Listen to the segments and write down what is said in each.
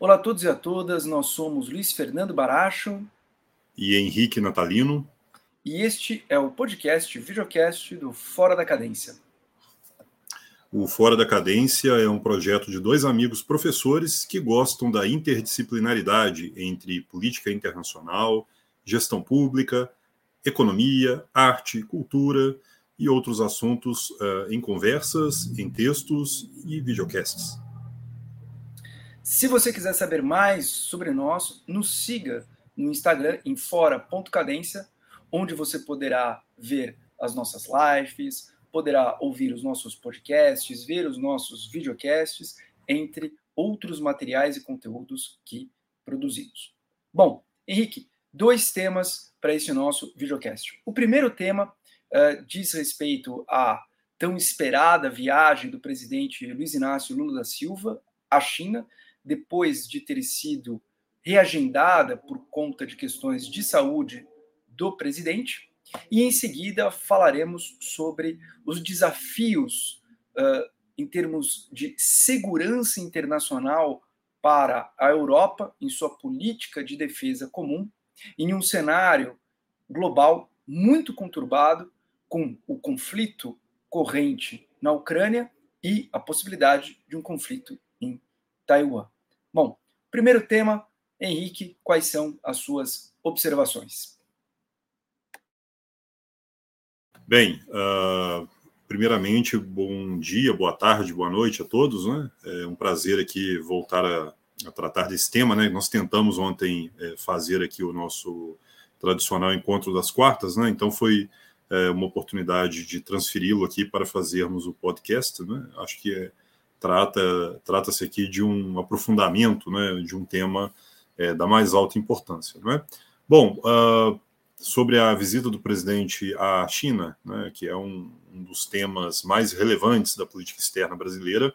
Olá a todos e a todas, nós somos Luiz Fernando Baracho e Henrique Natalino. E este é o podcast, videocast do Fora da Cadência. O Fora da Cadência é um projeto de dois amigos professores que gostam da interdisciplinaridade entre política internacional, gestão pública, economia, arte, cultura e outros assuntos uh, em conversas, em textos e videocasts. Se você quiser saber mais sobre nós, nos siga no Instagram em fora.cadência, onde você poderá ver as nossas lives, poderá ouvir os nossos podcasts, ver os nossos videocasts, entre outros materiais e conteúdos que produzimos. Bom, Henrique, dois temas para esse nosso videocast. O primeiro tema uh, diz respeito à tão esperada viagem do presidente Luiz Inácio Lula da Silva à China, depois de ter sido reagendada por conta de questões de saúde do presidente. E em seguida falaremos sobre os desafios uh, em termos de segurança internacional para a Europa em sua política de defesa comum, em um cenário global muito conturbado, com o conflito corrente na Ucrânia e a possibilidade de um conflito em Taiwan. Bom, primeiro tema, Henrique, quais são as suas observações? Bem, uh, primeiramente, bom dia, boa tarde, boa noite a todos. Né? É um prazer aqui voltar a, a tratar desse tema. Né? Nós tentamos ontem é, fazer aqui o nosso tradicional encontro das quartas, né? então foi é, uma oportunidade de transferi-lo aqui para fazermos o podcast. Né? Acho que é trata trata-se aqui de um aprofundamento, né, de um tema é, da mais alta importância, não é? Bom, uh, sobre a visita do presidente à China, né, que é um, um, dos temas mais relevantes da política externa brasileira,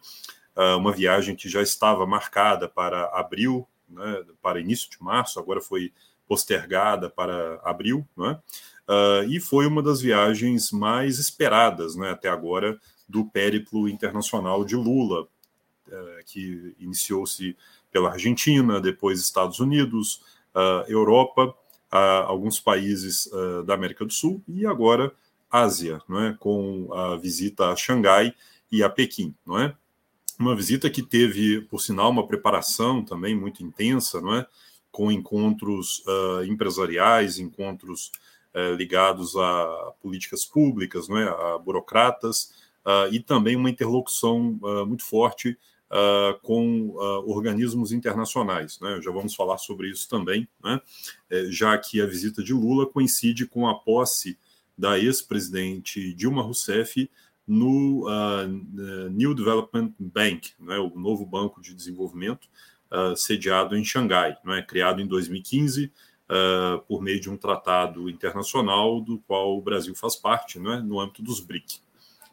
uh, uma viagem que já estava marcada para abril, né, para início de março, agora foi postergada para abril, né, uh, e foi uma das viagens mais esperadas né, até agora do périplo internacional de Lula, é, que iniciou-se pela Argentina, depois Estados Unidos, Europa, alguns países da América do Sul e agora Ásia, não é? com a visita a Xangai e a Pequim. Não é? Uma visita que teve, por sinal, uma preparação também muito intensa, não é? com encontros uh, empresariais, encontros uh, ligados a políticas públicas, não é? a burocratas, uh, e também uma interlocução uh, muito forte uh, com organismos internacionais. Né? Já vamos falar sobre isso também, né? É, já que a visita de Lula coincide com a posse da ex-presidente Dilma Rousseff no New Development Bank, né? o novo banco de desenvolvimento sediado em Xangai, é? criado em 2015. Uh, por meio de um tratado internacional do qual o Brasil faz parte, é? no âmbito dos BRIC,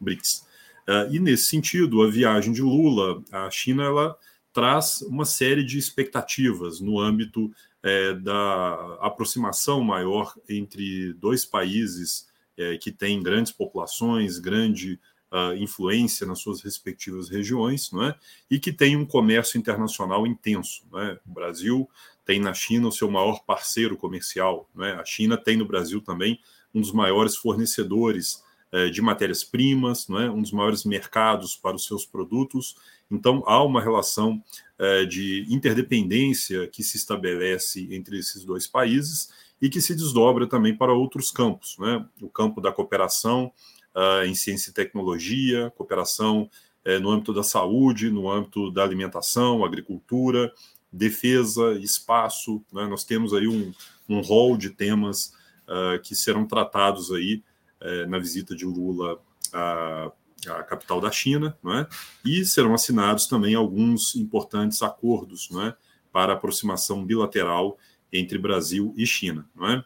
BRICS. Uh, e nesse sentido, a viagem de Lula à China ela traz uma série de expectativas no âmbito é, da aproximação maior entre dois países é, que têm grandes populações, grande uh, influência nas suas respectivas regiões, não é? e que têm um comércio internacional intenso. Não é? O Brasil tem na China o seu maior parceiro comercial, não é? a China tem no Brasil também um dos maiores fornecedores de matérias-primas, é? um dos maiores mercados para os seus produtos. Então, há uma relação é, de interdependência que se estabelece entre esses dois países e que se desdobra também para outros campos, né? o campo da cooperação uh, em ciência e tecnologia, cooperação uh, no âmbito da saúde, no âmbito da alimentação, agricultura, defesa, espaço. Né? Nós temos aí um, um rol de temas uh, que serão tratados aí é, na visita de Lula à, à, capital da China, não é? e serão assinados também alguns importantes acordos não é? para aproximação bilateral entre Brasil e China. Não é?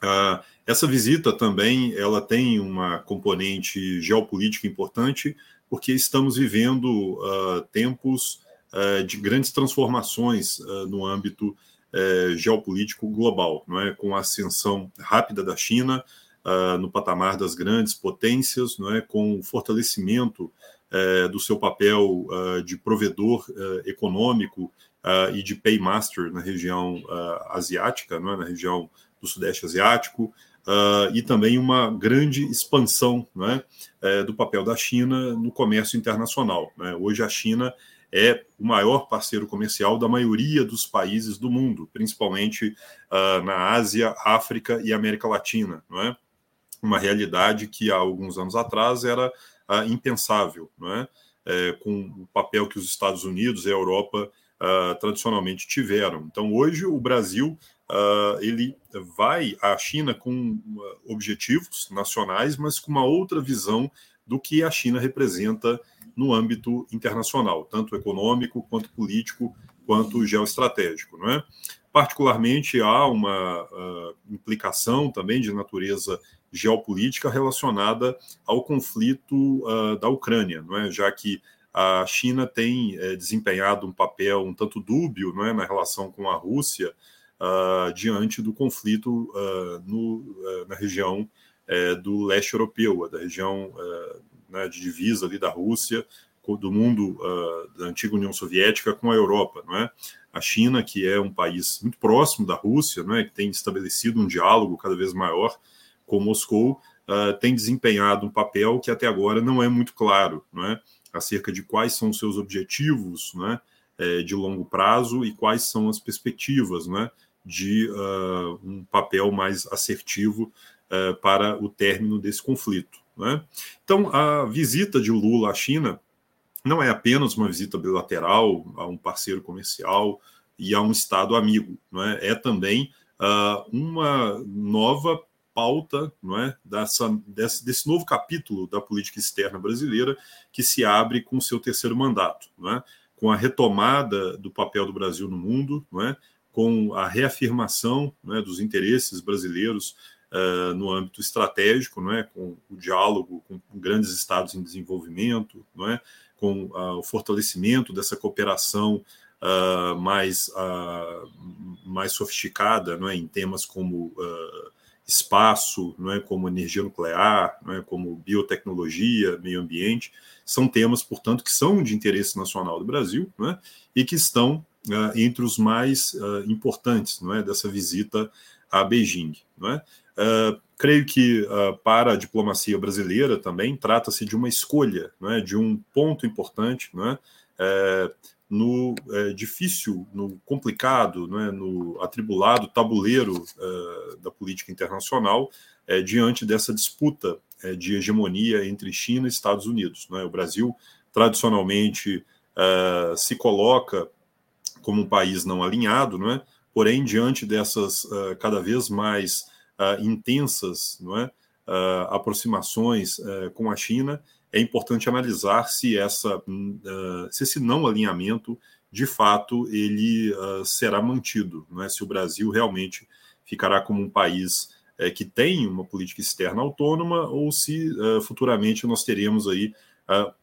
Ah, essa visita também ela tem uma componente geopolítica importante, porque estamos vivendo uh, tempos uh, de grandes transformações uh, no âmbito uh, geopolítico global, não é? com a ascensão rápida da China, uh, no patamar das grandes potências, não é, com o fortalecimento é, do seu papel uh, de provedor uh, econômico uh, e de paymaster na região asiática, não é? na região do Sudeste Asiático, e também uma grande expansão não é? do papel da China no comércio internacional. Né? Hoje a China é o maior parceiro comercial da maioria dos países do mundo, principalmente na Ásia, África e América Latina, não é? Uma realidade que há alguns anos atrás era uh, impensável, não é? é? com o papel que os Estados Unidos e a Europa uh, tradicionalmente tiveram. Então, hoje, o Brasil uh, ele vai à China com objetivos nacionais, mas com uma outra visão do que a China representa no âmbito internacional, tanto econômico quanto político, quanto geoestratégico, não é? Particularmente há uma implicação também de natureza geopolítica relacionada ao conflito uh, da Ucrânia, não é? já que a China tem é, desempenhado um papel um tanto dúbio não é? na relação com a Rússia uh, diante do conflito uh, no, na região do leste europeu, da região né, de divisa ali da Rússia, do mundo da antiga União Soviética com a Europa, não é? A China, que é um país muito próximo da Rússia, não é? Que tem estabelecido um diálogo cada vez maior com Moscou, uh, tem desempenhado um papel que até agora não é muito claro, não é? acerca de quais são os seus objetivos né, de longo prazo e quais são as perspectivas né, de uh, um papel mais assertivo uh, para o término desse conflito. Né? Então, a visita de Lula à China não é apenas uma visita bilateral a um parceiro comercial e a um Estado amigo, não é? é também uh, uma nova pauta não é, dessa, desse, desse novo capítulo da política externa brasileira que se abre com o seu terceiro mandato, não é, com a retomada do papel do Brasil no mundo, não é, com a reafirmação é, dos interesses brasileiros uh, no âmbito estratégico, não é, com o diálogo com grandes estados em desenvolvimento, não é, com uh, o fortalecimento dessa cooperação uh, mais, mais sofisticada não é, em temas como espaço, não é, como energia nuclear, não é, como biotecnologia, meio ambiente, são temas, portanto, que são de interesse nacional do Brasil, não é, e que estão uh, entre os mais uh, importantes, não é, dessa visita a Beijing, não é. Uh, creio que para a diplomacia brasileira também trata-se de uma escolha, não é, de um ponto importante, não é, no é, difícil, no complicado, né, no atribulado tabuleiro é, da política internacional é, diante dessa disputa é, de hegemonia entre China e Estados Unidos. Né? O Brasil, tradicionalmente, é, se coloca como um país não alinhado, né? porém, diante dessas é, cada vez mais intensas aproximações com a China, é importante analisar se, essa, uh, se esse não alinhamento, de fato, ele uh, será mantido, não é? se o Brasil realmente ficará como um país uh, que tem uma política externa autônoma ou se futuramente nós teremos aí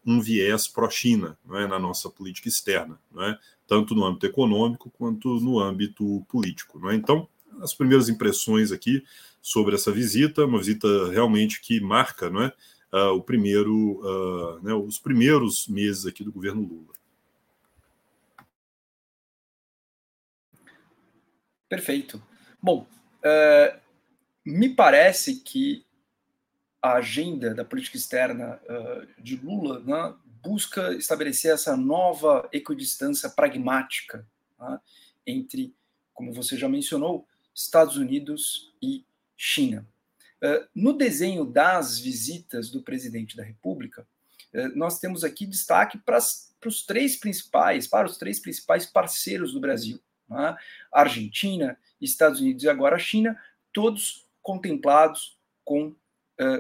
um viés pró-China é? na nossa política externa, é? tanto no âmbito econômico quanto no âmbito político. É? Então, as primeiras impressões aqui sobre essa visita, uma visita realmente que marca não é? Uh, primeiro, uh, né, os primeiros meses aqui do governo Lula. Perfeito. Bom, uh, me parece que a agenda da política externa de Lula né, busca estabelecer essa nova equidistância pragmática né, entre, como você já mencionou, Estados Unidos e China. Eh, no desenho das visitas do presidente da República, eh, nós temos aqui destaque para, os três principais, para os três principais parceiros do Brasil: né? Argentina, Estados Unidos e agora a China, todos contemplados com uh,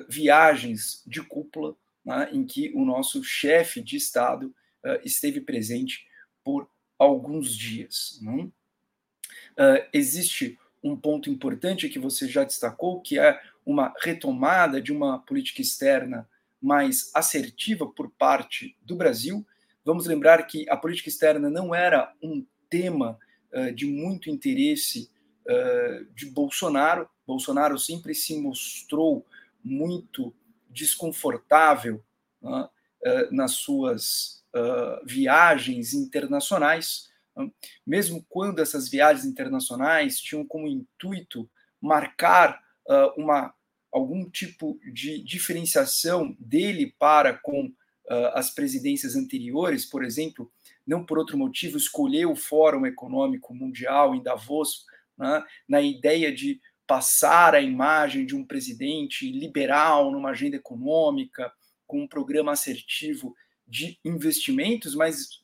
viagens de cúpula, né? em que o nosso chefe de Estado uh, esteve presente por alguns dias. Uh, existe um ponto importante que você já destacou, que é uma retomada de uma política externa mais assertiva por parte do Brasil. Vamos lembrar que a política externa não era um tema uh, de muito interesse uh, de Bolsonaro. Bolsonaro sempre se mostrou muito desconfortável uh, nas suas viagens internacionais, né? mesmo quando essas viagens internacionais tinham como intuito marcar uma algum tipo de diferenciação dele para com as presidências anteriores, por exemplo, não por outro motivo, escolheu o Fórum Econômico Mundial em Davos, né, na ideia de passar a imagem de um presidente liberal numa agenda econômica, com um programa assertivo de investimentos, mas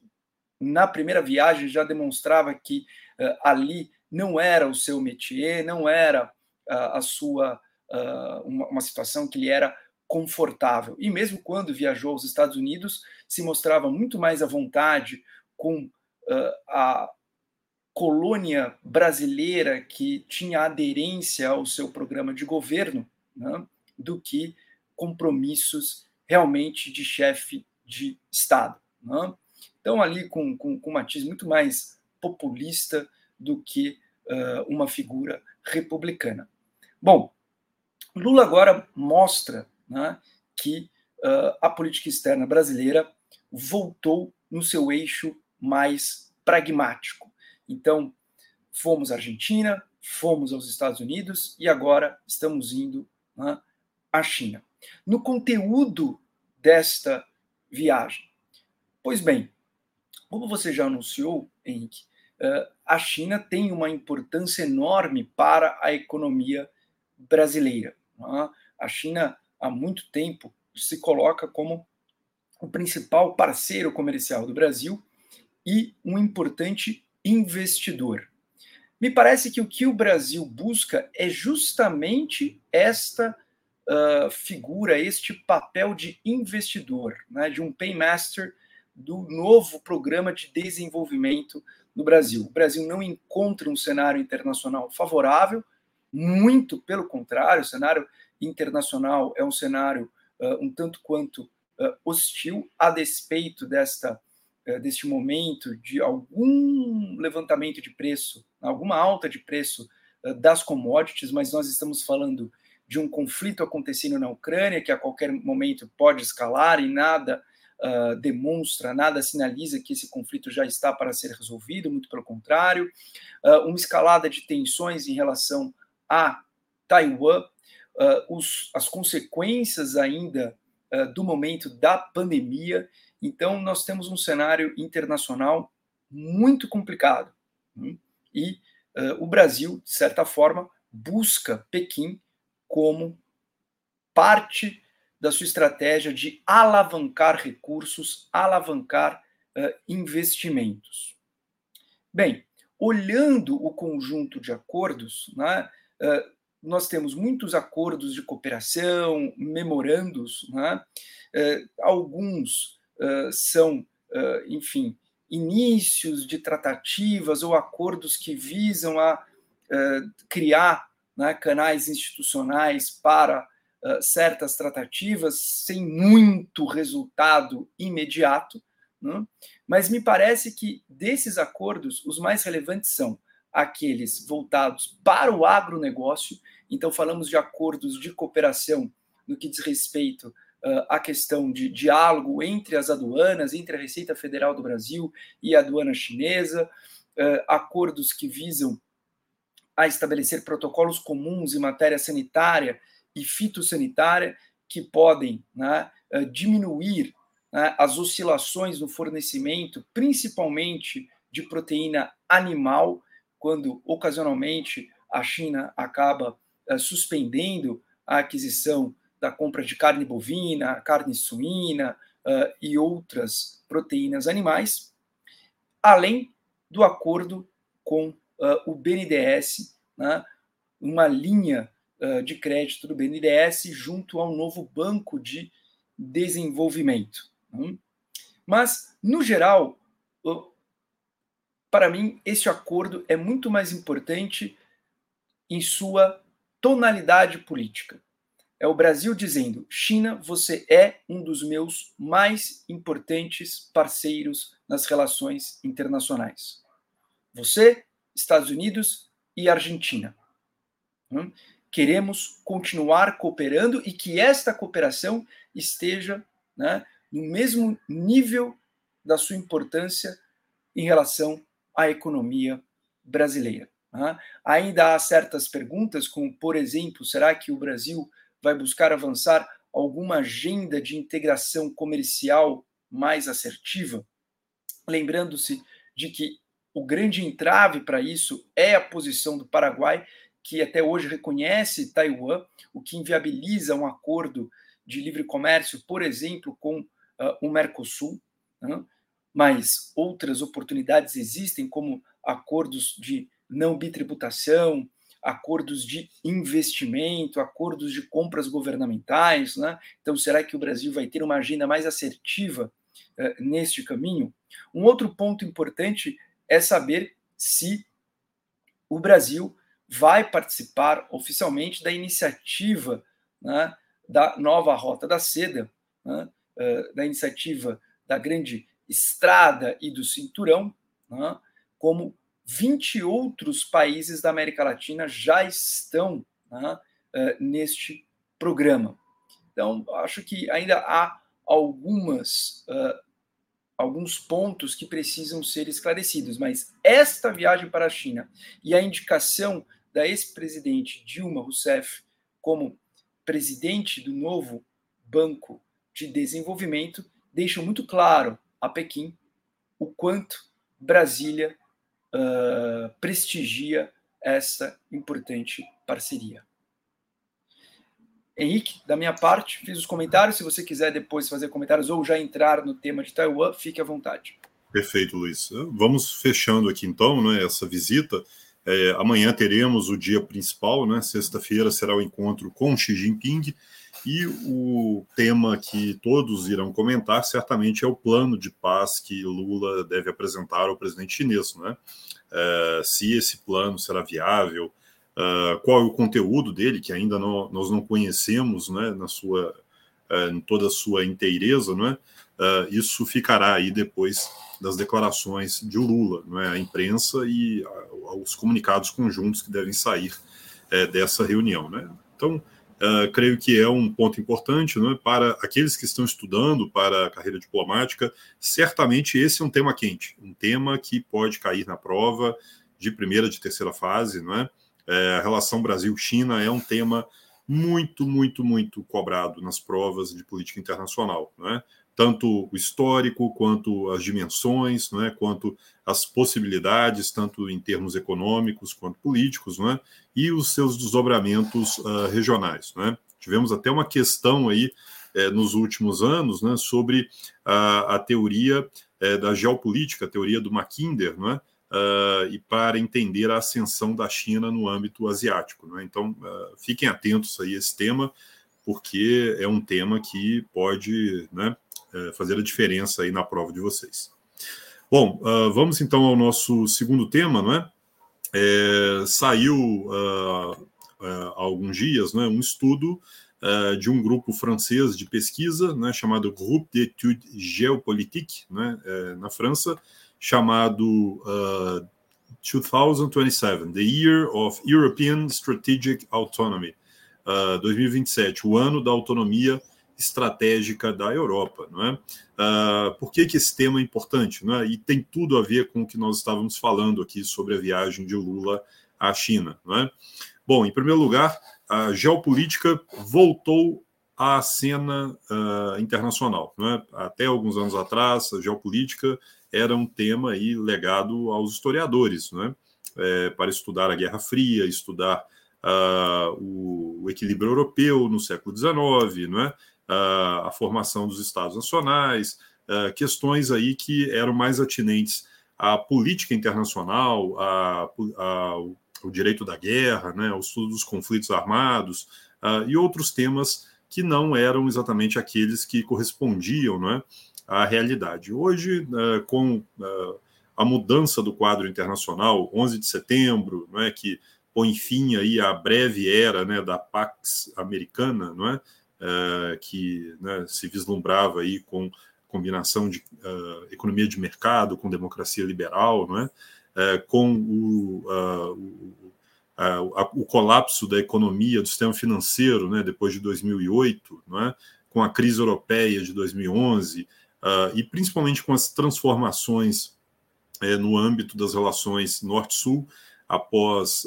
na primeira viagem já demonstrava que uh, ali não era o seu métier, não era uh, a sua uh, uma, uma situação que lhe era confortável. E mesmo quando viajou aos Estados Unidos, se mostrava muito mais à vontade com uh, a colônia brasileira que tinha aderência ao seu programa de governo, né, do que compromissos realmente de chefe de Estado. Né? Então, ali com, com, com um matiz muito mais populista do que uh, uma figura republicana. Bom, Lula agora mostra né, que uh, a política externa brasileira voltou no seu eixo mais pragmático. Então, fomos à Argentina, fomos aos Estados Unidos e agora estamos indo né, à China. No conteúdo desta viagem, pois bem, como você já anunciou, Henrique, uh, a China tem uma importância enorme para a economia brasileira. Né? A China há muito tempo se coloca como o principal parceiro comercial do Brasil e um importante investidor. Me parece que o que o Brasil busca é justamente esta uh, figura, este papel de investidor, né, de um paymaster do novo programa de desenvolvimento no Brasil. O Brasil não encontra um cenário internacional favorável, muito pelo contrário, o cenário internacional é um cenário uh, um tanto quanto uh, hostil, a despeito desta, uh, deste momento de algum levantamento de preço, alguma alta de preço das commodities, mas nós estamos falando de um conflito acontecendo na Ucrânia que a qualquer momento pode escalar e nada Uh, demonstra, nada sinaliza que esse conflito já está para ser resolvido, muito pelo contrário. Uh, uma escalada de tensões em relação a Taiwan, uh, os, as consequências ainda uh, do momento da pandemia. Então, nós temos um cenário internacional muito complicado. Hein? E uh, o Brasil, de certa forma, busca Pequim como parte da sua estratégia de alavancar recursos, alavancar investimentos. Bem, olhando o conjunto de acordos, né, nós temos muitos acordos de cooperação, memorandos, né? uh, alguns uh, são, enfim, inícios de tratativas ou acordos que visam a criar né, canais institucionais para certas tratativas sem muito resultado imediato, né? mas me parece que desses acordos os mais relevantes são aqueles voltados para o agronegócio. Então, falamos de acordos de cooperação no que diz respeito uh, à questão de diálogo entre as aduanas, entre a Receita Federal do Brasil e a aduana chinesa, uh, acordos que visam a estabelecer protocolos comuns em matéria sanitária e fitossanitária que podem né, uh, diminuir né, as oscilações no fornecimento, principalmente de proteína animal, quando ocasionalmente a China acaba uh, suspendendo a aquisição da compra de carne bovina, carne suína uh, e outras proteínas animais, além do acordo com uh, o BNDES, né, uma linha de crédito do BNDES junto ao novo Banco de Desenvolvimento. Né? Mas, no geral, para mim, este acordo é muito mais importante em sua tonalidade política. É o Brasil dizendo: China, você é um dos meus mais importantes parceiros nas relações internacionais. Você, Estados Unidos e Argentina. Hum? Queremos continuar cooperando e que esta cooperação esteja né, no mesmo nível da sua importância em relação à economia brasileira. Né? Ainda há certas perguntas, como, por exemplo, será que o Brasil vai buscar avançar alguma agenda de integração comercial mais assertiva? Lembrando-se de que o grande entrave para isso é a posição do Paraguai, que até hoje reconhece Taiwan, o que inviabiliza um acordo de livre comércio, por exemplo, com uh, o Mercosul. Né? Mas outras oportunidades existem, como acordos de não bitributação, acordos de investimento, acordos de compras governamentais. Né? Então, será que o Brasil vai ter uma agenda mais assertiva uh, neste caminho? Um outro ponto importante é saber se o Brasil vai participar oficialmente da iniciativa né, da nova Rota da Seda, né, uh, da iniciativa da Grande Estrada e do Cinturão, né, como 20 outros países da América Latina já estão né, uh, neste programa. Então, acho que ainda há algumas, uh, alguns pontos que precisam ser esclarecidos, mas esta viagem para a China e a indicação da ex-presidente Dilma Rousseff como presidente do novo Banco de Desenvolvimento deixam muito claro a Pequim o quanto Brasília uh, prestigia essa importante parceria. Henrique, da minha parte, fiz os comentários. Se você quiser depois fazer comentários ou já entrar no tema de Taiwan, fique à vontade. Perfeito, Luiz. Vamos fechando aqui então né, essa visita. É, amanhã teremos o dia principal, né? Sexta-feira será o encontro com Xi Jinping e o tema que todos irão comentar certamente é o plano de paz que Lula deve apresentar ao presidente chinês, né? É, se esse plano será viável, uh, qual é o conteúdo dele que ainda não, nós não conhecemos, né? Na sua uh, em toda a sua inteireza, é? Uh, isso ficará aí depois das declarações de Lula, não é? A imprensa e os comunicados conjuntos que devem sair dessa reunião. Né? Então, uh, creio que é um ponto importante né, para aqueles que estão estudando para a carreira diplomática. Certamente esse é um tema quente, um tema que pode cair na prova de primeira, de terceira fase. Não é? A relação Brasil-China é um tema muito, muito, muito cobrado nas provas de política internacional. Não é? Tanto o histórico quanto as dimensões, não é? quanto as possibilidades, tanto em termos econômicos quanto políticos, não é? e os seus desdobramentos uh, regionais. Não é? Tivemos até uma questão aí eh, nos últimos anos né, sobre a, a teoria eh, da geopolítica, a teoria do Mackinder, não é? Uh, e para entender a ascensão da China no âmbito asiático. Não é? Então, uh, fiquem atentos aí a esse tema, porque é um tema que pode né, fazer a diferença aí na prova de vocês. Bom, uh, vamos então ao nosso segundo tema, não é? é saiu uh, uh, há alguns dias né, um estudo de um grupo francês de pesquisa né, chamado Groupe d'études géopolitiques, né, na França, chamado 2027, The Year of European Strategic Autonomy, 2027, o ano da autonomia estratégica da Europa. Não é? Uh, por que, que esse tema é importante? Não é? E tem tudo a ver com o que nós estávamos falando aqui sobre a viagem de Lula à China. Não é? Bom, em primeiro lugar, a geopolítica voltou à cena uh, internacional. É? Até alguns anos atrás, a geopolítica era um tema aí legado aos historiadores, não é? É, para estudar a Guerra Fria, estudar uh, o, o, equilíbrio europeu no século XIX, não é? A formação dos Estados Nacionais, questões aí que eram mais atinentes à política internacional, a, a, o direito da guerra, né, o estudo dos conflitos armados e outros temas que não eram exatamente aqueles que correspondiam né, à realidade. Hoje, com a mudança do quadro internacional, 11 de setembro, não é, que põe fim aí à breve era né, da Pax Americana, não é? Uh, que né, se vislumbrava aí com combinação de uh, economia de mercado com democracia liberal, não é? Uh, com o, o, o, colapso da economia, do sistema financeiro, né, depois de 2008, não é? com a crise europeia de 2011 e principalmente com as transformações no âmbito das relações Norte-Sul após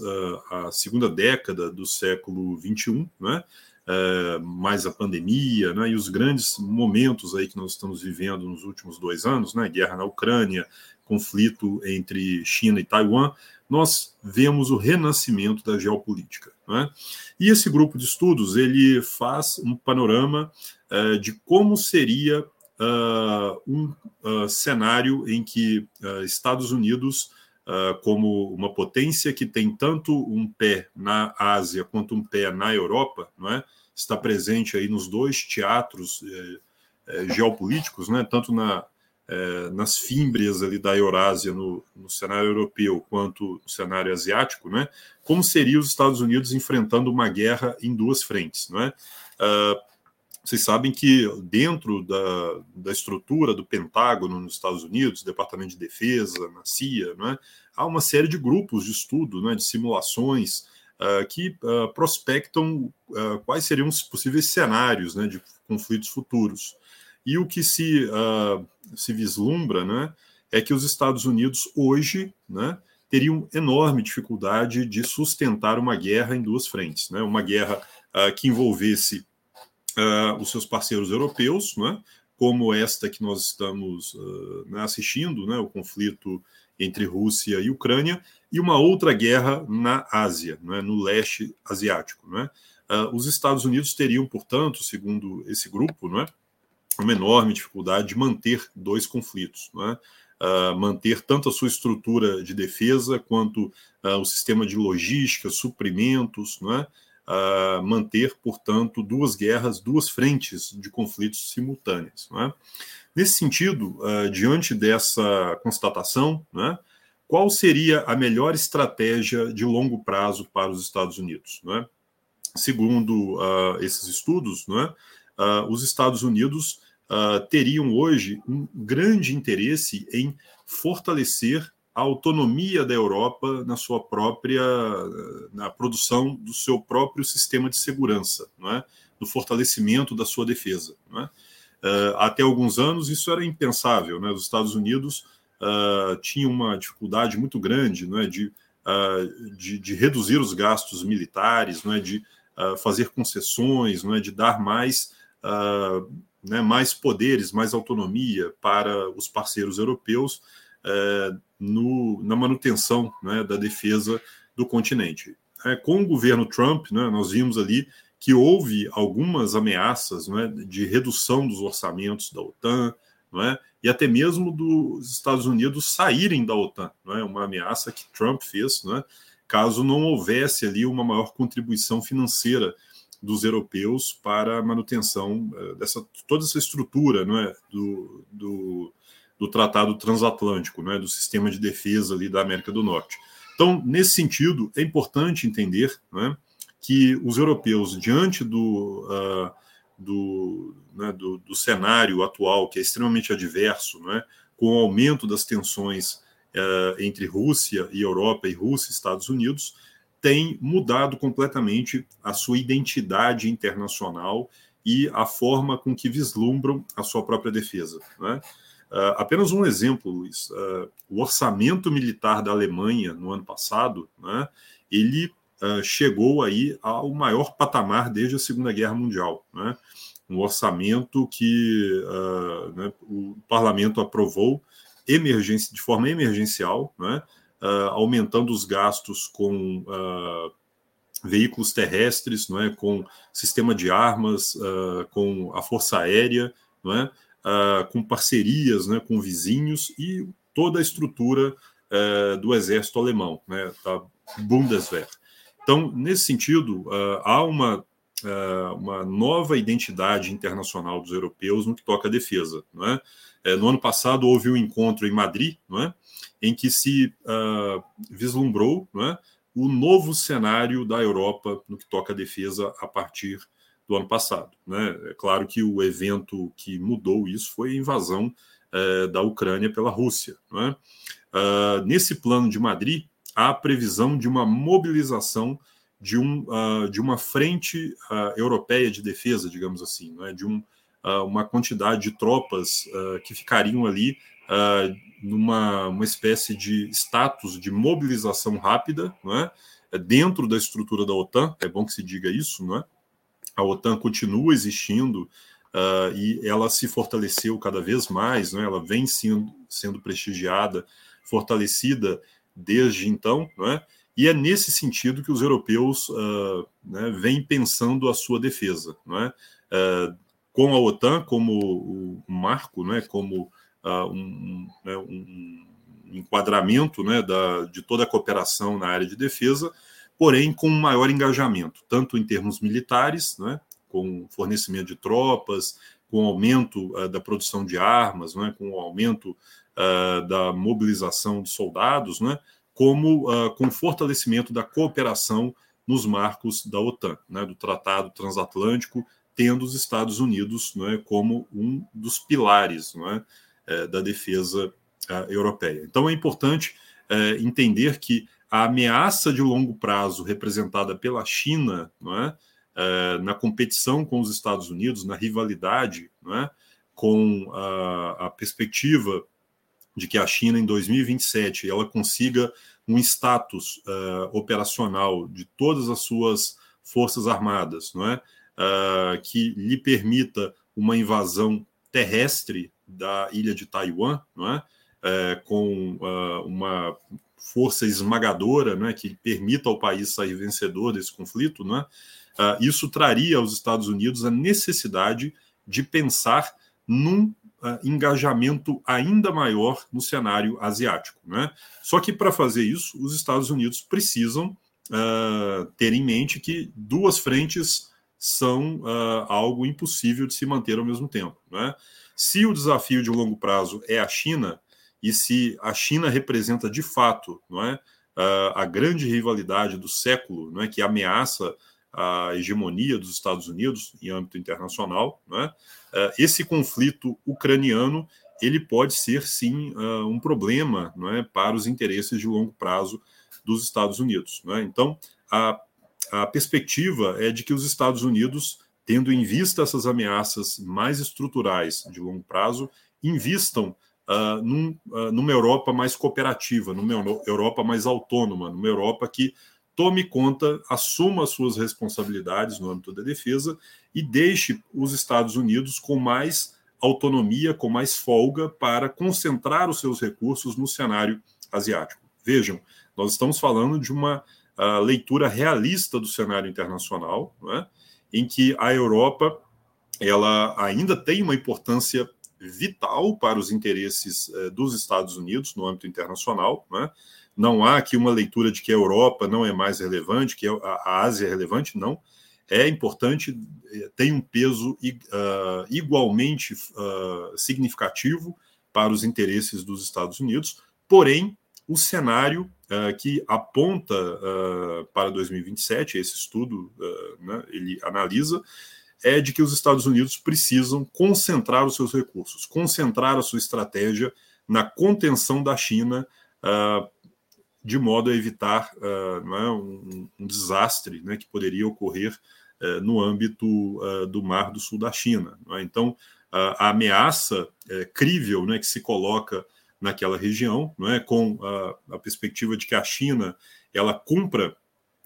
a segunda década do século XXI, né? É, mais a pandemia, né, e os grandes momentos aí que nós estamos vivendo nos últimos dois anos, né, guerra na Ucrânia, conflito entre China e Taiwan, nós vemos o renascimento da geopolítica. Né? E esse grupo de estudos ele faz um panorama é, de como seria uh, um uh, cenário em que uh, Estados Unidos Uh, como uma potência que tem tanto um pé na Ásia quanto um pé na Europa, não é? está presente aí nos dois teatros é, é, geopolíticos, né? tanto na, é, nas fímbrias ali da Eurásia no, no, cenário europeu quanto no cenário asiático, né? como seria os Estados Unidos enfrentando uma guerra em duas frentes. Não é? Uh, vocês sabem que dentro da, da estrutura do Pentágono nos Estados Unidos, Departamento de Defesa, na CIA, é? há uma série de grupos de estudo, né, de simulações uh, que uh, prospectam uh, quais seriam os possíveis cenários né, de conflitos futuros. E o que se, se vislumbra né, é que os Estados Unidos hoje né, teriam enorme dificuldade de sustentar uma guerra em duas frentes, né, uma guerra que envolvesse uh, os seus parceiros europeus, né, como esta que nós estamos uh, né, assistindo, né, o conflito entre Rússia e Ucrânia, e uma outra guerra na Ásia, né, no leste asiático. Né. Uh, os Estados Unidos teriam, portanto, segundo esse grupo, né, uma enorme dificuldade de manter dois conflitos. Né, Uh, manter tanto a sua estrutura de defesa quanto uh, o sistema de logística, suprimentos, é? Uh, manter, portanto, duas guerras, duas frentes de conflitos simultâneas. É? Nesse sentido, uh, diante dessa constatação, né, qual seria a melhor estratégia de longo prazo para os Estados Unidos? Né? Segundo uh, esses estudos, né, os Estados Unidos teriam hoje um grande interesse em fortalecer a autonomia da Europa na sua própria na produção do seu próprio sistema de segurança, não é? no fortalecimento da sua defesa. Não é? Uh, até alguns anos isso era impensável. Né? Os Estados Unidos uh, tinham uma dificuldade muito grande não é? de, uh, de, de, reduzir os gastos militares, não é? de fazer concessões, não é? de dar mais, né? mais poderes, mais autonomia para os parceiros europeus no, na manutenção né, da defesa do continente. É, com o governo Trump, né, nós vimos ali que houve algumas ameaças né, de redução dos orçamentos da OTAN, é? e até mesmo dos Estados Unidos saírem da OTAN, é? uma ameaça que Trump fez, é? caso não houvesse ali uma maior contribuição financeira dos europeus para a manutenção uh, dessa toda essa estrutura é? do, do do Tratado Transatlântico, né, do sistema de defesa ali da América do Norte. Então, nesse sentido, é importante entender né, que os europeus, diante do, uh, do, né, do, do, cenário atual, que é extremamente adverso, né, com o aumento das tensões uh, entre Rússia e Europa, e Rússia e Estados Unidos, têm mudado completamente a sua identidade internacional e a forma com que vislumbram a sua própria defesa. Né? Uh, apenas um exemplo, Luiz. Uh, o orçamento militar da Alemanha no ano passado, né, ele uh, chegou aí ao maior patamar desde a Segunda Guerra Mundial. Né, um orçamento que né, o parlamento aprovou emergência, de forma emergencial, né, aumentando os gastos com veículos terrestres, é, com sistema de armas, com a força aérea, não é, uh, com parcerias né, com vizinhos e toda a estrutura uh, do exército alemão, né, da Bundeswehr. Então, nesse sentido, uh, há uma, uma nova identidade internacional dos europeus no que toca à defesa. Não é? É, no ano passado, houve um encontro em Madrid, não é? em que se vislumbrou é? o novo cenário da Europa no que toca à defesa a partir do ano passado. Né? É claro que o evento que mudou isso foi a invasão é, da Ucrânia pela Rússia. Né? Uh, nesse plano de Madrid, há a previsão de uma mobilização de, um, uh, de uma frente uh, europeia de defesa, digamos assim, né? de, um, uma quantidade de tropas que ficariam ali numa uma espécie de status de mobilização rápida, não é? dentro da estrutura da OTAN, é bom que se diga isso, não é? A OTAN continua existindo uh, e ela se fortaleceu cada vez mais, não é? ela vem sendo, sendo prestigiada, fortalecida desde então, não é? e é nesse sentido que os europeus uh, né, vêm pensando a sua defesa, não é? Uh, com a OTAN como o marco, né, como uh, um, né, um, enquadramento né, da, de toda a cooperação na área de defesa, porém com um maior engajamento, tanto em termos militares, né, com fornecimento de tropas, com aumento uh, da produção de armas, né, com o aumento uh, da mobilização de soldados, né, como uh, com fortalecimento da cooperação nos marcos da OTAN, né, do Tratado Transatlântico, tendo os Estados Unidos né, como um dos pilares né, da defesa europeia. Então é importante entender que a ameaça de longo prazo representada pela China, não é? É, na competição com os Estados Unidos, na rivalidade, não é? com a, a, perspectiva de que a China, em 2027, ela consiga um status uh, operacional de todas as suas forças armadas, não é? Uh, que lhe permita uma invasão terrestre da ilha de Taiwan, não é? Uh, com uma força esmagadora, né, que permita ao país sair vencedor desse conflito, né, uh, isso traria aos Estados Unidos a necessidade de pensar num uh, engajamento ainda maior no cenário asiático. Né? Só que para fazer isso, os Estados Unidos precisam uh, ter em mente que duas frentes são algo impossível de se manter ao mesmo tempo. Né? Se o desafio de longo prazo é a China, e se a China representa de fato não é, a grande rivalidade do século, não é, que ameaça a hegemonia dos Estados Unidos em âmbito internacional, não é, esse conflito ucraniano ele pode ser sim um problema não é, para os interesses de longo prazo dos Estados Unidos. Não é? Então, a, a perspectiva é de que os Estados Unidos, tendo em vista essas ameaças mais estruturais de longo prazo, invistam uh, num, uh, numa Europa mais cooperativa, numa Europa mais autônoma, numa Europa que tome conta, assuma as suas responsabilidades no âmbito da defesa e deixe os Estados Unidos com mais autonomia, com mais folga para concentrar os seus recursos no cenário asiático. Vejam, nós estamos falando de uma uh, leitura realista do cenário internacional, é? em que a Europa ela ainda tem uma importância vital para os interesses eh, dos Estados Unidos no âmbito internacional. Né? Não há aqui uma leitura de que a Europa não é mais relevante, que a Ásia é relevante, não. É importante, eh, tem um peso uh, igualmente uh, significativo para os interesses dos Estados Unidos, porém, o cenário uh, que aponta para 2027, esse estudo né, ele analisa, é de que os Estados Unidos precisam concentrar os seus recursos, concentrar a sua estratégia na contenção da China, uh, de modo a evitar uh, é, um, um, desastre né, que poderia ocorrer uh, no âmbito do Mar do Sul da China. É? Então, a ameaça é, crível né, que se coloca naquela região, é, com a, a perspectiva de que a China ela cumpra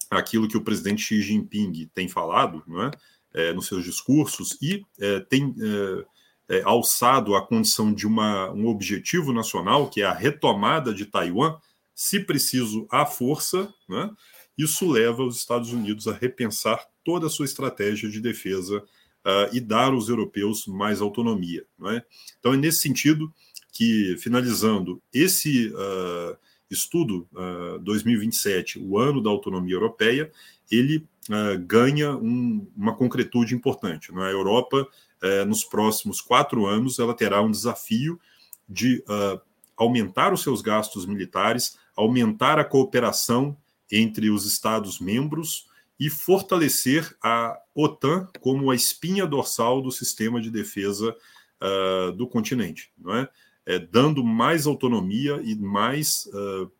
aquilo que o presidente Xi Jinping tem falado, não é? É, nos seus discursos e é, tem é, é, alçado a condição de uma, um objetivo nacional, que é a retomada de Taiwan, se preciso, à força, né? isso leva os Estados Unidos a repensar toda a sua estratégia de defesa uh, e dar aos europeus mais autonomia. É? Então, é nesse sentido que, finalizando, esse uh, estudo uh, 2027, o ano da autonomia europeia, ele uh, ganha um, uma concretude importante. É? Europa, uh, nos próximos quatro anos, ela terá um desafio de uh, aumentar os seus gastos militares, aumentar a cooperação entre os Estados-membros e fortalecer a OTAN como a espinha dorsal do sistema de defesa uh, do continente, não é? é? dando mais autonomia e mais uh,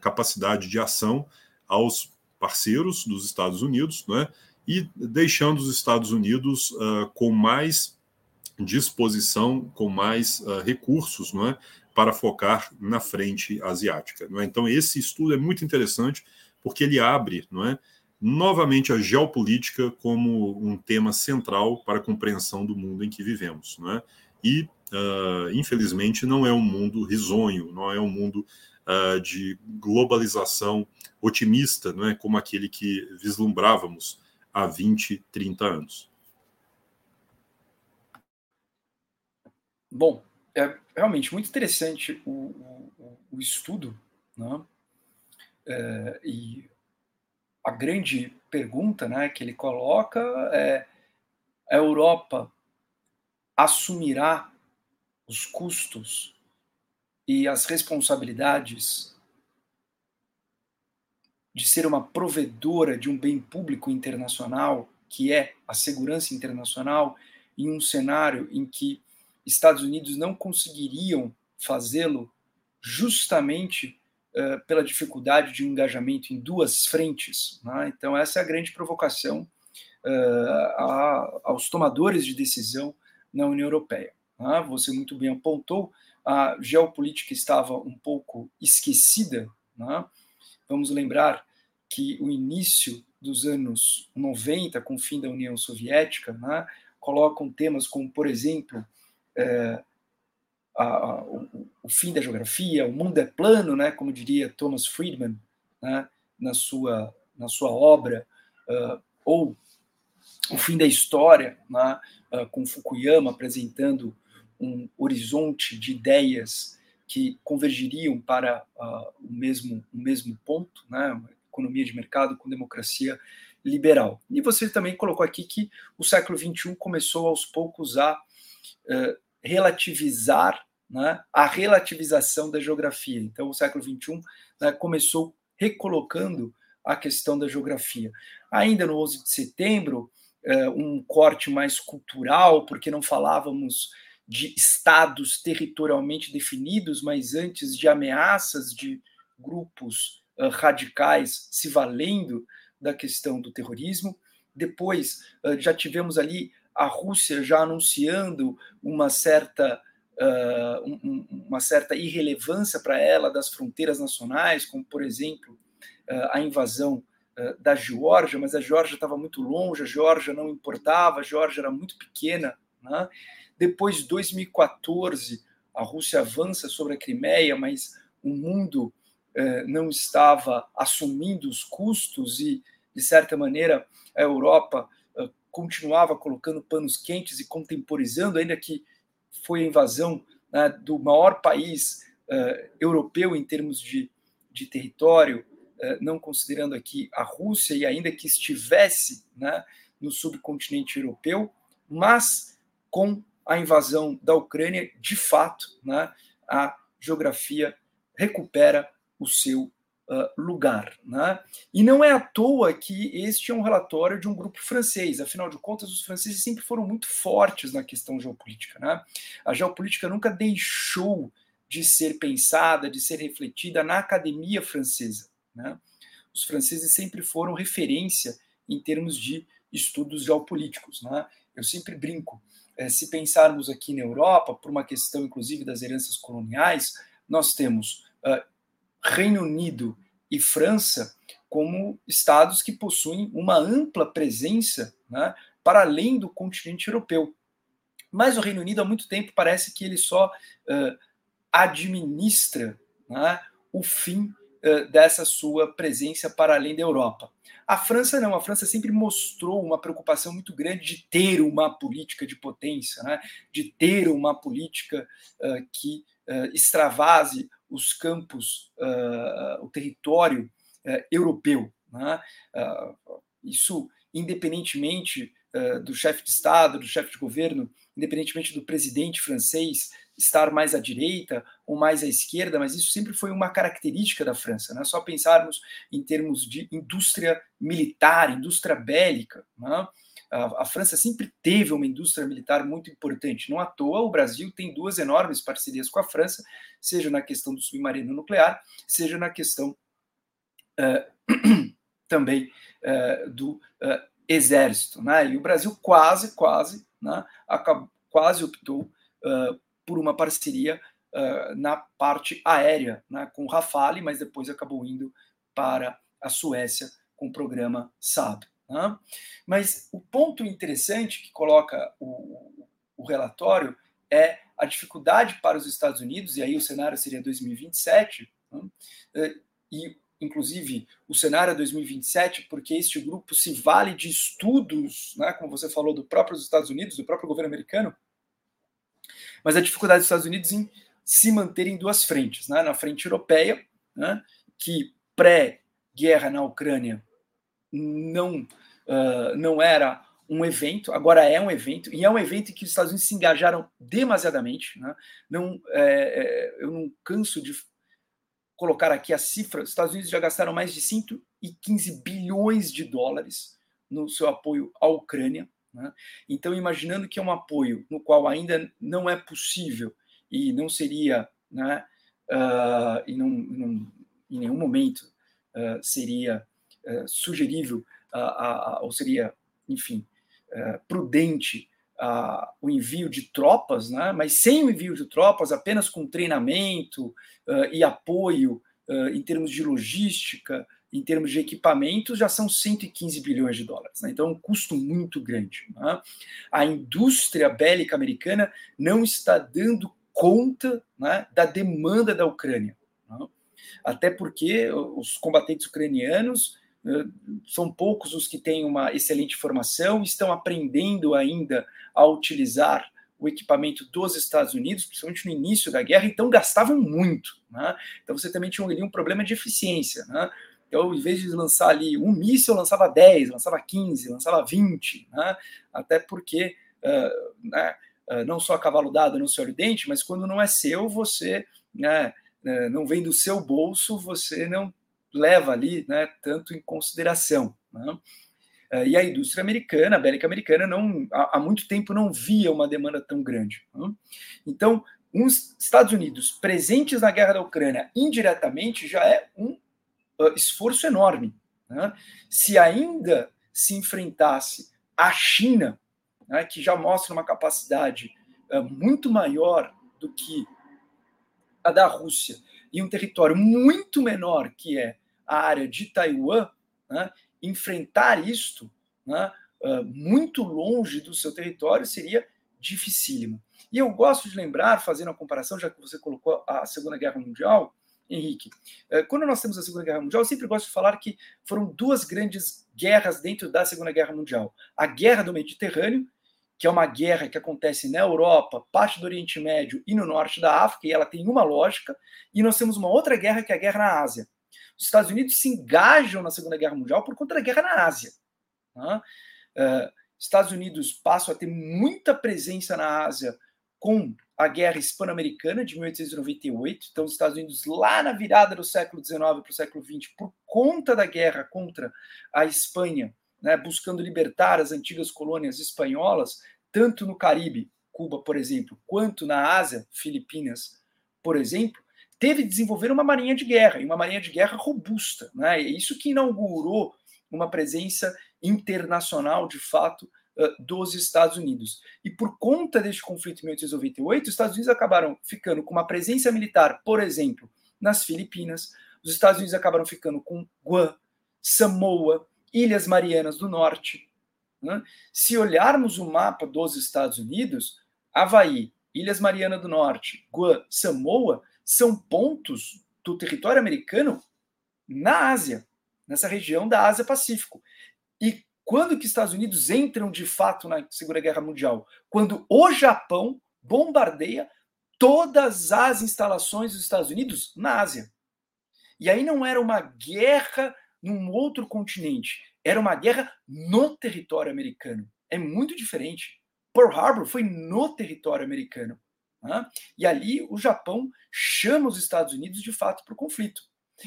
capacidade de ação aos parceiros dos Estados Unidos, né, e deixando os Estados Unidos uh, com mais disposição, com mais uh, recursos, não é, para focar na frente asiática. É? Então esse estudo é muito interessante porque ele abre, não é, novamente a geopolítica como um tema central para a compreensão do mundo em que vivemos, não é? E uh, infelizmente não é um mundo risonho, não é um mundo uh, de globalização otimista, não é, como aquele que vislumbrávamos há 20, 30 anos. Bom, é realmente muito interessante o, o, o estudo, né? É, e a grande pergunta né, que ele coloca é: a Europa assumirá os custos e as responsabilidades de ser uma provedora de um bem público internacional, que é a segurança internacional, em um cenário em que Estados Unidos não conseguiriam fazê-lo justamente uh, pela dificuldade de um engajamento em duas frentes. Né? Então, essa é a grande provocação uh, a, aos tomadores de decisão na União Europeia. Né? Você muito bem apontou, a geopolítica estava um pouco esquecida. Né? Vamos lembrar que o início dos anos 90, com o fim da União Soviética, né, colocam temas como, por exemplo, é, a, a, o, o, fim da geografia, o mundo é plano, né, como diria Thomas Friedman né, na, sua, na sua obra, uh, ou o fim da história, né, uh, com Fukuyama apresentando um horizonte de ideias que convergiriam para uh, o, mesmo, o mesmo ponto, né, economia de mercado com democracia liberal. E você também colocou aqui que o século XXI começou aos poucos a uh, relativizar né, a relativização da geografia. Então, o século XXI né, começou recolocando a questão da geografia. Ainda no 11 de setembro, uh, um corte mais cultural, porque não falávamos de estados territorialmente definidos, mas antes de ameaças de grupos uh, radicais se valendo da questão do terrorismo. Depois, uh, já tivemos ali a Rússia já anunciando uma certa, uh, um, uma certa irrelevância para ela das fronteiras nacionais, como, por exemplo, a invasão da Geórgia, mas a Geórgia estava muito longe, a Geórgia não importava, a Geórgia era muito pequena. Né? Depois de 2014, a Rússia avança sobre a Crimeia, mas o mundo não estava assumindo os custos e, de certa maneira, a Europa continuava colocando panos quentes e contemporizando, ainda que foi a invasão né, do maior país uh, europeu em termos de, de território, uh, não considerando aqui a Rússia, e ainda que estivesse né, no subcontinente europeu, mas com a invasão da Ucrânia, de fato, né, a geografia recupera o seu uh, lugar. Né? E não é à toa que este é um relatório de um grupo francês, afinal de contas, os franceses sempre foram muito fortes na questão geopolítica. Né? A geopolítica nunca deixou de ser pensada, de ser refletida na academia francesa. Né? Os franceses sempre foram referência em termos de estudos geopolíticos. Né? Eu sempre brinco, se pensarmos aqui na Europa, por uma questão inclusive das heranças coloniais, nós temos uh, Reino Unido e França como estados que possuem uma ampla presença né, para além do continente europeu. Mas o Reino Unido há muito tempo parece que ele só uh, administra né, o fim dessa sua presença para além da Europa. A França não, a França sempre mostrou uma preocupação muito grande de ter uma política de potência, né, de ter uma política uh, que extravase os campos, uh, o território uh, europeu. Né? Uh, isso, independentemente do chefe de Estado, do chefe de governo, independentemente do presidente francês estar mais à direita ou mais à esquerda, mas isso sempre foi uma característica da França. Né? Só pensarmos em termos de indústria militar, indústria bélica. Né? A, a, França sempre teve uma indústria militar muito importante. Não à toa, o Brasil tem duas enormes parcerias com a França, seja na questão do submarino nuclear, seja na questão uh, também uh, do uh, exército. Né? E o Brasil quase, quase, né, acabou, quase optou por uma parceria uh, na parte aérea né, com Rafale, mas depois acabou indo para a Suécia com o programa Saab. Né? Mas o ponto interessante que coloca o, o relatório é a dificuldade para os Estados Unidos, e aí o cenário seria 2027, né? e inclusive o cenário é 2027, porque este grupo se vale de estudos, né, como você falou, do próprio Estados Unidos, do próprio governo americano, mas a dificuldade dos Estados Unidos em se manter em duas frentes, né, na frente europeia, né, que pré-guerra na Ucrânia não, uh, não era um evento, agora é um evento, e é um evento em que os Estados Unidos se engajaram demasiadamente. Né? Não, é, é, eu não canso de colocar aqui a cifra: os Estados Unidos já gastaram mais de 115 bilhões de dólares no seu apoio à Ucrânia. Né? Então, imaginando que é um apoio no qual ainda não é possível e não seria, né, uh, e não, não, em nenhum momento uh, seria uh, sugerível, ou seria, enfim, prudente o envio de tropas, né? mas sem o envio de tropas, apenas com treinamento uh, e apoio uh, em termos de logística, em termos de equipamentos, já são 115 bilhões de dólares. Né? Então, é um custo muito grande. Né? A indústria bélica americana não está dando conta né, da demanda da Ucrânia. Né? Até porque os combatentes ucranianos são poucos os que têm uma excelente formação, estão aprendendo ainda a utilizar o equipamento dos Estados Unidos, principalmente no início da guerra, então gastavam muito. Né? Então você também tinha ali um problema de eficiência. Né? Então, em vez de lançar ali um míssil, lançava 10, lançava 15, lançava 20, né? até porque uh, né, não só a cavalo dado no seu dente, mas quando não é seu, você né, uh, não vem do seu bolso, você não leva ali né, tanto em consideração. Né? Eh, e a indústria americana, a bélica americana, não, há, muito tempo não via uma demanda tão grande. Né? Então, os Estados Unidos presentes na guerra da Ucrânia indiretamente já é um uh, esforço enorme. Né? Se ainda se enfrentasse a China, né, que já mostra uma capacidade uh, muito maior do que a da Rússia, e um território muito menor que é a área de Taiwan, né, enfrentar isto né, uh, muito longe do seu território seria dificílimo. E eu gosto de lembrar, fazendo a comparação, já que você colocou a Segunda Guerra Mundial, Henrique, uh, quando nós temos a Segunda Guerra Mundial, eu sempre gosto de falar que foram duas grandes guerras dentro da Segunda Guerra Mundial. A Guerra do Mediterrâneo, que é uma guerra que acontece na Europa, parte do Oriente Médio e no norte da África, e ela tem uma lógica, e nós temos uma outra guerra, que é a guerra na Ásia. Os Estados Unidos se engajam na Segunda Guerra Mundial por conta da guerra na Ásia. Né? Uh, Estados Unidos passam a ter muita presença na Ásia com a Guerra Hispano-Americana de 1898. Então, os Estados Unidos, lá na virada do século XIX para o século XX, por conta da guerra contra a Espanha, né, buscando libertar as antigas colônias espanholas, tanto no Caribe, Cuba, por exemplo, quanto na Ásia, Filipinas, por exemplo, teve de desenvolver uma marinha de guerra, e uma marinha de guerra robusta. Né? É isso que inaugurou uma presença internacional, de fato, dos Estados Unidos. E por conta deste conflito em 1898, os Estados Unidos acabaram ficando com uma presença militar, por exemplo, nas Filipinas, os Estados Unidos acabaram ficando com Guam, Samoa, Ilhas Marianas do Norte. Né? Se olharmos o mapa dos Estados Unidos, Havaí, Ilhas Marianas do Norte, Guam, Samoa são pontos do território americano na Ásia, nessa região da Ásia-Pacífico. E quando que Estados Unidos entram de fato na Segunda Guerra Mundial? Quando o Japão bombardeia todas as instalações dos Estados Unidos na Ásia. E aí não era uma guerra num outro continente, era uma guerra no território americano. É muito diferente. Pearl Harbor foi no território americano. Né? E ali o Japão chama os Estados Unidos de fato para o conflito.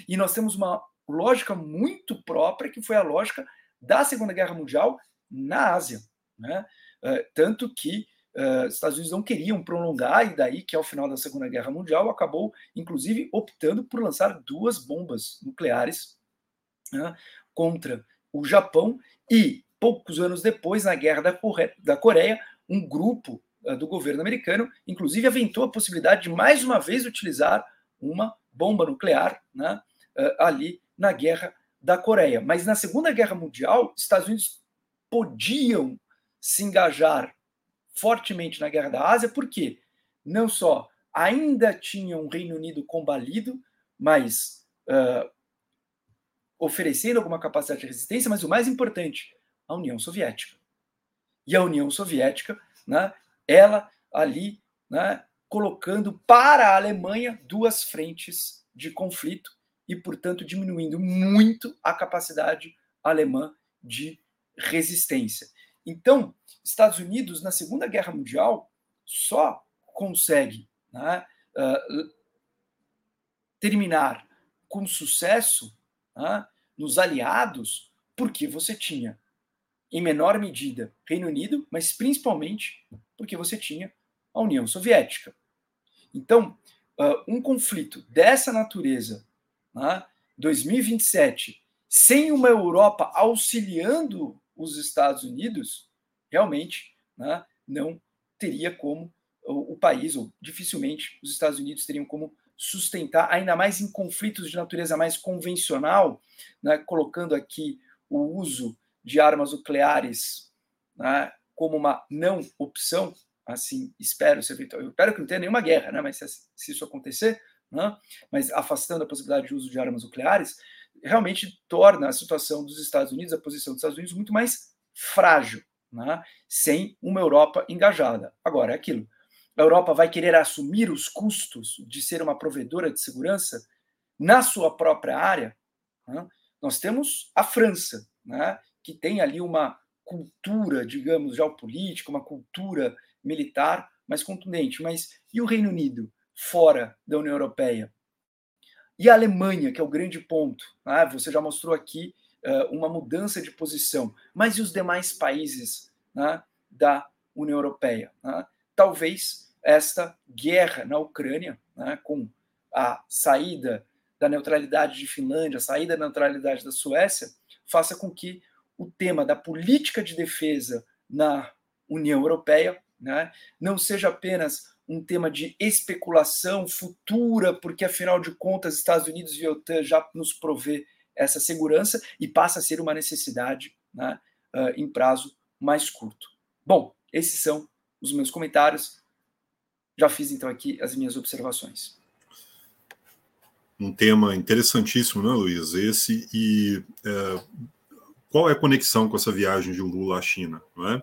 E nós temos uma lógica muito própria, que foi a lógica da Segunda Guerra Mundial na Ásia. Né? Uh, tanto que uh, os Estados Unidos não queriam prolongar, e daí que ao final da Segunda Guerra Mundial acabou, inclusive, optando por lançar duas bombas nucleares né, contra o Japão, e poucos anos depois, na Guerra da Coreia, um grupo uh, do governo americano, inclusive aventou a possibilidade de mais uma vez utilizar uma bomba nuclear né, uh, ali na guerra da Coreia. Mas na Segunda Guerra Mundial, Estados Unidos podiam se engajar fortemente na guerra da Ásia, porque não só ainda tinha um Reino Unido combalido, mas uh, oferecendo alguma capacidade de resistência, mas o mais importante, a União Soviética. E a União Soviética, né, ela ali, né, colocando para a Alemanha duas frentes de conflito e, portanto, diminuindo muito a capacidade alemã de resistência. Então, Estados Unidos, na Segunda Guerra Mundial, só consegue né, uh, terminar com sucesso né, nos aliados, porque você tinha, em menor medida, Reino Unido, mas principalmente porque você tinha a União Soviética. Então, uh, um conflito dessa natureza, né, 2027, sem uma Europa auxiliando os Estados Unidos, realmente né, não teria como o, o país, ou dificilmente os Estados Unidos teriam como sustentar, ainda mais em conflitos de natureza mais convencional, né, colocando aqui o uso de armas nucleares né, como uma não opção, assim, espero, se, eu espero que não tenha nenhuma guerra, né, mas se, se isso acontecer, né, mas afastando a possibilidade de uso de armas nucleares, realmente torna a situação dos Estados Unidos, a posição dos Estados Unidos, muito mais frágil, né, sem uma Europa engajada. Agora, é aquilo, a Europa vai querer assumir os custos de ser uma provedora de segurança na sua própria área? Né? Nós temos a França, né, que tem ali uma cultura, digamos, geopolítica, uma cultura militar mais contundente. Mas e o Reino Unido, fora da União Europeia? E a Alemanha, que é o grande ponto? Né? Você já mostrou aqui uh, uma mudança de posição. Mas e os demais países né, da União Europeia? Talvez esta guerra na Ucrânia, né, com a saída da neutralidade de Finlândia, a saída da neutralidade da Suécia, faça com que o tema da política de defesa na União Europeia né, não seja apenas um tema de especulação futura, porque afinal de contas Estados Unidos e OTAN já nos provê essa segurança e passa a ser uma necessidade né, uh, em prazo mais curto. Bom, esses são os meus comentários. Já fiz então aqui as minhas observações. Um tema interessantíssimo, né, Luiz? Esse e é, qual é a conexão com essa viagem de Lula à China? Não é?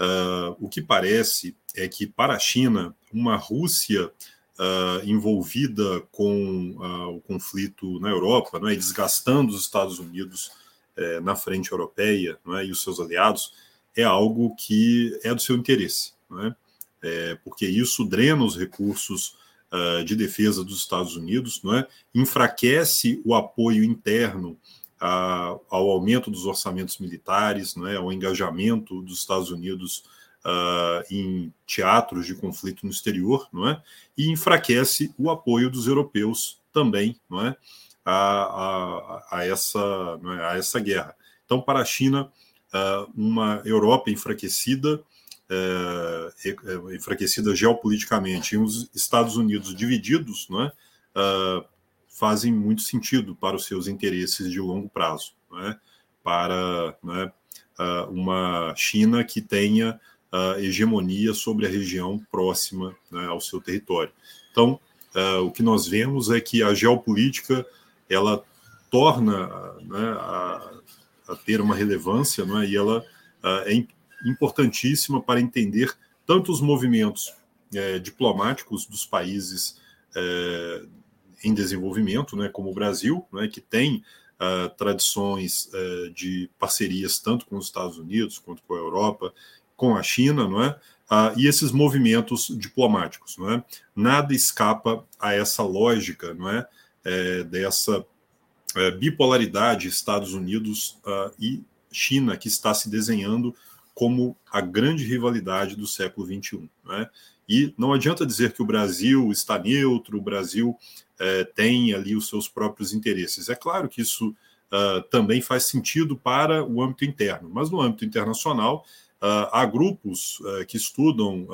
Uh, o que parece é que para a China, uma Rússia uh, envolvida com uh, o conflito na Europa, é? desgastando os Estados Unidos é, na frente europeia é? e os seus aliados, é algo que é do seu interesse. Não é? porque isso drena os recursos uh, de defesa dos Estados Unidos, não é? enfraquece o apoio interno uh, ao aumento dos orçamentos militares, não é? ao engajamento dos Estados Unidos uh, em teatros de conflito no exterior, não é? e enfraquece o apoio dos europeus também não é? a, a, a essa, é? a essa guerra. Então, para a China, uma Europa enfraquecida é, é, enfraquecida geopoliticamente e os Estados Unidos divididos, né, uh, fazem muito sentido para os seus interesses de longo prazo, né, para né, uh, uma China que tenha uh, hegemonia sobre a região próxima né, ao seu território. Então, o que nós vemos é que a geopolítica ela torna né, a, a, ter uma relevância né, e ela é importantíssima para entender tanto os movimentos é, diplomáticos dos países é, em desenvolvimento, né, como o Brasil, né, que tem uh, tradições uh, de parcerias tanto com os Estados Unidos quanto com a Europa, com a China, não é? Uh, e esses movimentos diplomáticos, não é? Nada escapa a essa lógica, não é? é dessa é, bipolaridade Estados Unidos e China que está se desenhando como a grande rivalidade do século XXI. Né? E não adianta dizer que o Brasil está neutro, o Brasil é, tem ali os seus próprios interesses. É claro que isso uh, também faz sentido para o âmbito interno, mas no âmbito internacional Uh, há grupos uh, que estudam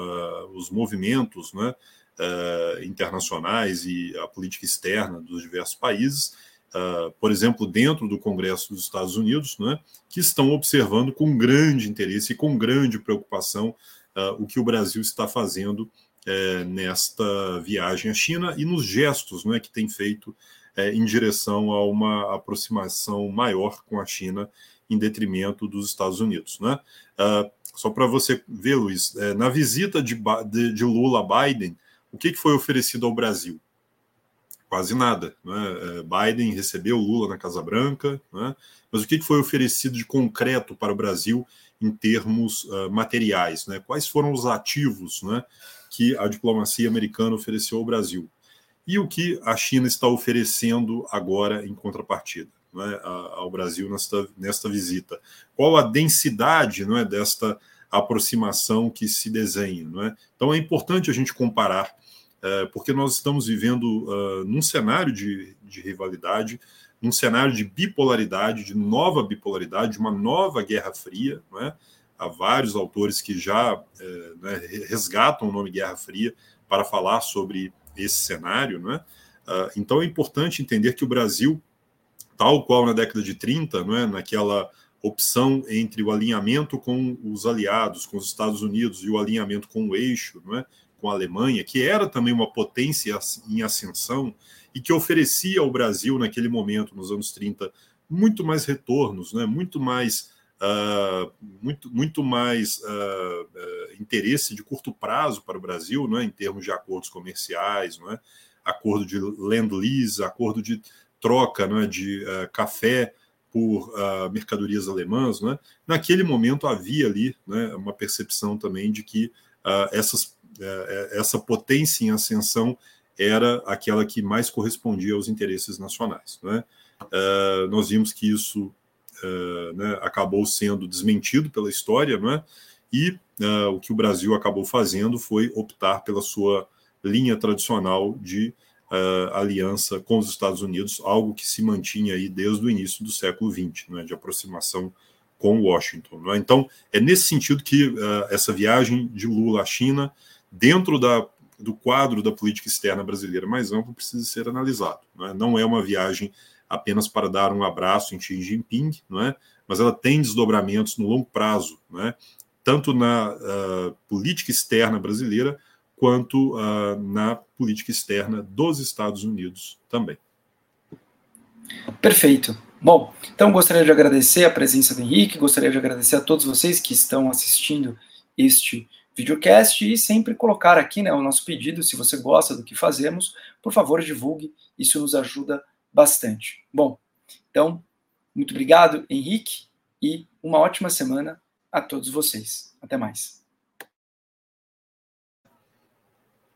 os movimentos né, internacionais e a política externa dos diversos países, por exemplo, dentro do Congresso dos Estados Unidos, né, que estão observando com grande interesse e com grande preocupação o que o Brasil está fazendo nesta viagem à China e nos gestos né, que tem feito em direção a uma aproximação maior com a China em detrimento dos Estados Unidos. Né? Uh, só para você ver, Luiz, é, na visita de, de, de, Lula a Biden, o que, que foi oferecido ao Brasil? Quase nada. Né? É, Biden recebeu Lula na Casa Branca, né? mas o que, foi oferecido de concreto para o Brasil em termos uh, materiais? Né? Quais foram os ativos né, que a diplomacia americana ofereceu ao Brasil? E o que a China está oferecendo agora em contrapartida? né, ao Brasil nesta, nesta visita? Qual a densidade não é, desta aproximação que se desenha? Então é importante a gente comparar, porque nós estamos vivendo uh, num cenário de, de rivalidade, num cenário de bipolaridade, de nova bipolaridade, de uma nova Guerra Fria. É? Há vários autores que já é, né, resgatam o nome Guerra Fria para falar sobre esse cenário. É? Uh, então é importante entender que o Brasil tal qual na década de 30, não é? naquela opção entre o alinhamento com os aliados, com os Estados Unidos, e o alinhamento com o eixo, é? Com a Alemanha, que era também uma potência em ascensão e que oferecia ao Brasil, naquele momento, nos anos 30, muito mais retornos, né? muito mais. Uh, muito, muito mais uh, uh, interesse de curto prazo para o Brasil, não é? em termos de acordos comerciais, não é? acordo de land-lease, acordo de troca né, de café por mercadorias alemãs, né, naquele momento havia ali né, uma percepção também de que essas, essa potência em ascensão era aquela que mais correspondia aos interesses nacionais. Né? nós vimos que isso né, acabou sendo desmentido pela história, né? e o que o Brasil acabou fazendo foi optar pela sua linha tradicional de uh, aliança com os Estados Unidos, algo que se mantinha aí desde o início do século XX, né, de aproximação com Washington. É? Então, é nesse sentido que uh, essa viagem de Lula à China, dentro da, do quadro da política externa brasileira mais amplo, precisa ser analisado. Não é, não é uma viagem apenas para dar um abraço em Xi Jinping, não é? mas ela tem desdobramentos no longo prazo, não é? tanto na uh, política externa brasileira, quanto uh, na política externa dos Estados Unidos também. Perfeito. Bom, então gostaria de agradecer a presença do Henrique, gostaria de agradecer a todos vocês que estão assistindo este videocast e sempre colocar aqui né, o nosso pedido, se você gosta do que fazemos, por favor divulgue, isso nos ajuda bastante. Bom, então, muito obrigado, Henrique, e uma ótima semana a todos vocês. Até mais.